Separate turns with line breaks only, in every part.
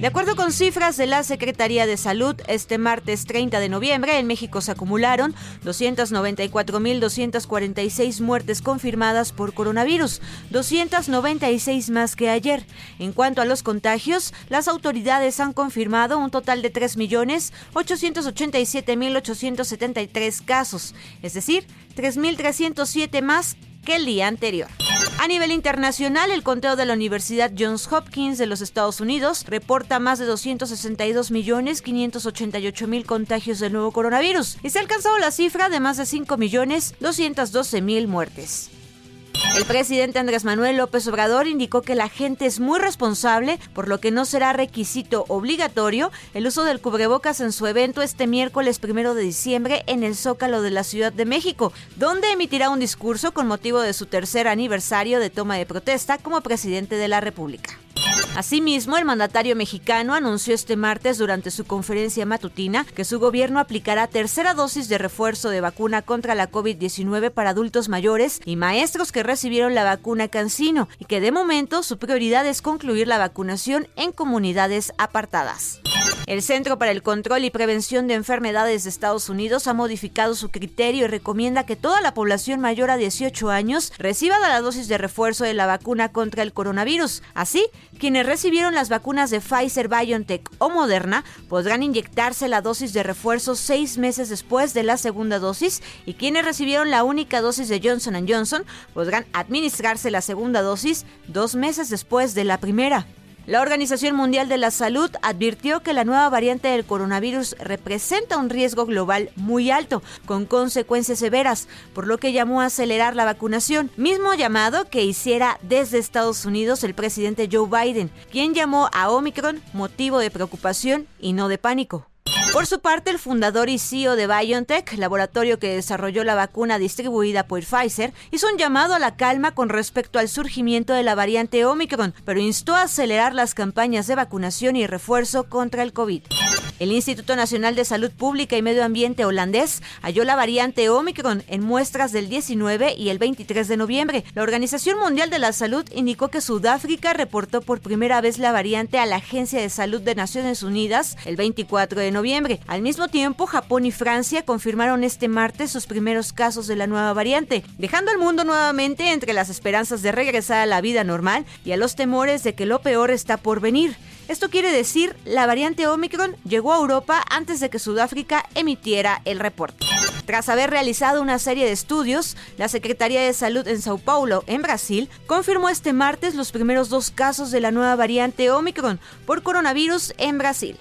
De acuerdo con cifras de la Secretaría de Salud, este martes 30 de noviembre en México se acumularon 294.246 muertes confirmadas por coronavirus, 296 más que ayer. En cuanto a los contagios, las autoridades han confirmado un total de 3.887.873 casos, es decir, 3.307 más que el día anterior. A nivel internacional, el conteo de la Universidad Johns Hopkins de los Estados Unidos reporta más de 262 millones 588 mil contagios del nuevo coronavirus y se ha alcanzado la cifra de más de 5 millones 212 mil muertes. El presidente Andrés Manuel López Obrador indicó que la gente es muy responsable, por lo que no será requisito obligatorio el uso del cubrebocas en su evento este miércoles primero de diciembre en el Zócalo de la Ciudad de México, donde emitirá un discurso con motivo de su tercer aniversario de toma de protesta como presidente de la República. Asimismo, el mandatario mexicano anunció este martes durante su conferencia matutina que su gobierno aplicará tercera dosis de refuerzo de vacuna contra la COVID-19 para adultos mayores y maestros que recibieron la vacuna Cancino y que de momento su prioridad es concluir la vacunación en comunidades apartadas. El Centro para el Control y Prevención de Enfermedades de Estados Unidos ha modificado su criterio y recomienda que toda la población mayor a 18 años reciba la dosis de refuerzo de la vacuna contra el coronavirus. Así, quienes recibieron las vacunas de Pfizer, BioNTech o Moderna podrán inyectarse la dosis de refuerzo seis meses después de la segunda dosis y quienes recibieron la única dosis de Johnson Johnson podrán administrarse la segunda dosis dos meses después de la primera. La Organización Mundial de la Salud advirtió que la nueva variante del coronavirus representa un riesgo global muy alto, con consecuencias severas, por lo que llamó a acelerar la vacunación, mismo llamado que hiciera desde Estados Unidos el presidente Joe Biden, quien llamó a Omicron motivo de preocupación y no de pánico. Por su parte, el fundador y CEO de BioNTech, laboratorio que desarrolló la vacuna distribuida por Pfizer, hizo un llamado a la calma con respecto al surgimiento de la variante Omicron, pero instó a acelerar las campañas de vacunación y refuerzo contra el COVID. El Instituto Nacional de Salud Pública y Medio Ambiente holandés halló la variante Omicron en muestras del 19 y el 23 de noviembre. La Organización Mundial de la Salud indicó que Sudáfrica reportó por primera vez la variante a la Agencia de Salud de Naciones Unidas el 24 de noviembre. Al mismo tiempo, Japón y Francia confirmaron este martes sus primeros casos de la nueva variante, dejando al mundo nuevamente entre las esperanzas de regresar a la vida normal y a los temores de que lo peor está por venir. Esto quiere decir, la variante Omicron llegó a Europa antes de que Sudáfrica emitiera el reporte. Tras haber realizado una serie de estudios, la Secretaría de Salud en Sao Paulo, en Brasil, confirmó este martes los primeros dos casos de la nueva variante Omicron por coronavirus en Brasil.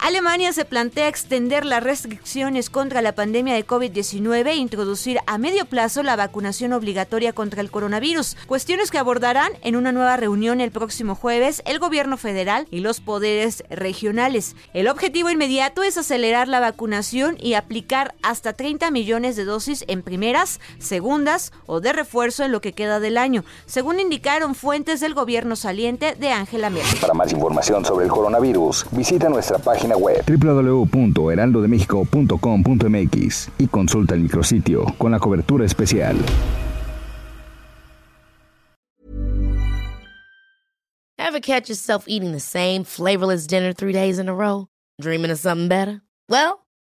Alemania se plantea extender las restricciones contra la pandemia de COVID-19 e introducir a medio plazo la vacunación obligatoria contra el coronavirus, cuestiones que abordarán en una nueva reunión el próximo jueves el gobierno federal y los poderes regionales. El objetivo inmediato es acelerar la vacunación y aplicar hasta 30 millones de dosis en primeras, segundas o de refuerzo en lo que queda del año, según indicaron fuentes del gobierno saliente de Angela Merkel.
Para más información sobre el coronavirus, visita nuestra página web www.heraldodemexico.com.mx y consulta el micrositio con la cobertura especial.
Ever catch yourself eating the same flavorless dinner three days in a row? Dreaming of something better? Well,